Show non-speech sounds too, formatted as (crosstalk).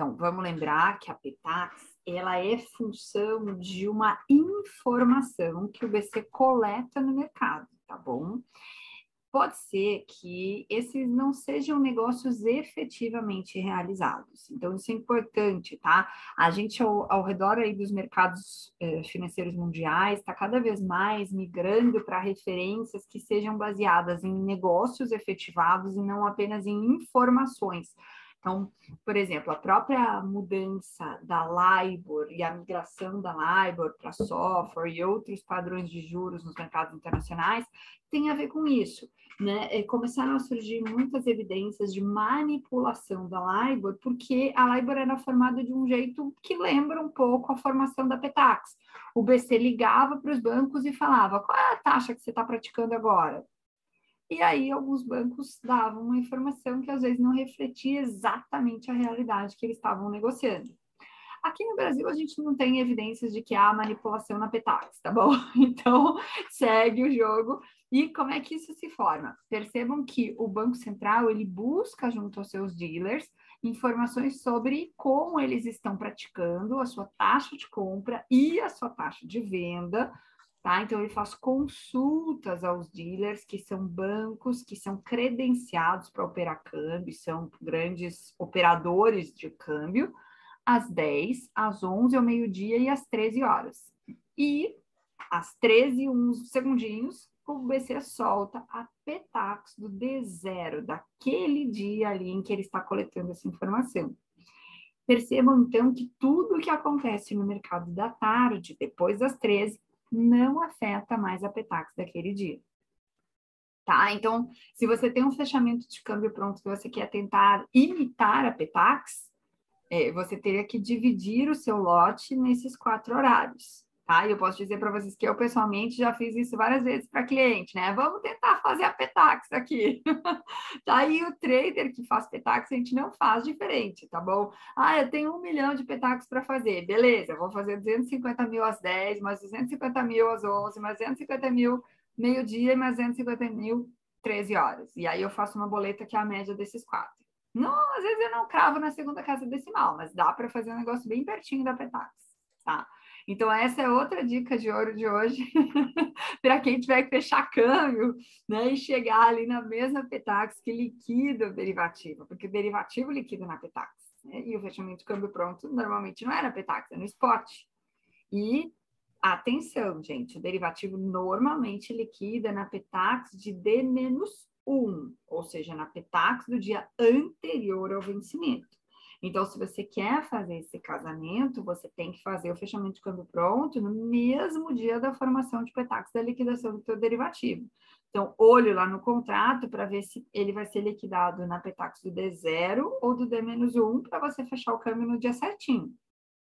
Então, vamos lembrar que a PETAX, ela é função de uma informação que o BC coleta no mercado, tá bom? pode ser que esses não sejam negócios efetivamente realizados. Então, isso é importante, tá? A gente, ao, ao redor aí dos mercados eh, financeiros mundiais, está cada vez mais migrando para referências que sejam baseadas em negócios efetivados e não apenas em informações. Então, por exemplo, a própria mudança da LIBOR e a migração da LIBOR para software e outros padrões de juros nos mercados internacionais tem a ver com isso. Né? E começaram a surgir muitas evidências de manipulação da LIBOR, porque a LIBOR era formada de um jeito que lembra um pouco a formação da Petax. O BC ligava para os bancos e falava: qual é a taxa que você está praticando agora? E aí alguns bancos davam uma informação que às vezes não refletia exatamente a realidade que eles estavam negociando. Aqui no Brasil a gente não tem evidências de que há manipulação na Petax, tá bom? (laughs) Então segue o jogo. E como é que isso se forma? Percebam que o Banco Central ele busca junto aos seus dealers informações sobre como eles estão praticando a sua taxa de compra e a sua taxa de venda Tá? Então, ele faz consultas aos dealers, que são bancos que são credenciados para operar câmbio, são grandes operadores de câmbio, às 10, às 11, ao meio-dia e às 13 horas. E às 13 uns segundinhos, o BC solta a Petax do D0, daquele dia ali em que ele está coletando essa informação. Percebam, então, que tudo o que acontece no mercado da tarde, depois das 13, não afeta mais a Petax daquele dia. Tá? Então, se você tem um fechamento de câmbio pronto que você quer tentar imitar a Petax, é, você teria que dividir o seu lote nesses quatro horários. Tá? E eu posso dizer para vocês que eu pessoalmente já fiz isso várias vezes para cliente, né? Vamos tentar fazer a Petax aqui. (laughs) tá aí o trader que faz Petax, a gente não faz diferente, tá bom? Ah, eu tenho um milhão de Petax para fazer. Beleza, vou fazer 250 mil às 10, mais 250 mil às 11, mais 250 mil meio-dia e mais 250 mil 13 horas. E aí eu faço uma boleta que é a média desses quatro. Não, às vezes eu não cravo na segunda casa decimal, mas dá para fazer um negócio bem pertinho da Petax, tá? Então, essa é outra dica de ouro de hoje, (laughs) para quem tiver que fechar câmbio, né, e chegar ali na mesma Petax que liquida o derivativo, porque o derivativo liquida na Petax, né, e o fechamento de câmbio pronto normalmente não é na Petax, é no spot. E atenção, gente, o derivativo normalmente liquida na Petax de D-1, ou seja, na Petax do dia anterior ao vencimento. Então, se você quer fazer esse casamento, você tem que fazer o fechamento de câmbio pronto no mesmo dia da formação de petax da liquidação do seu derivativo. Então, olho lá no contrato para ver se ele vai ser liquidado na petax do D0 ou do D-1 para você fechar o câmbio no dia certinho.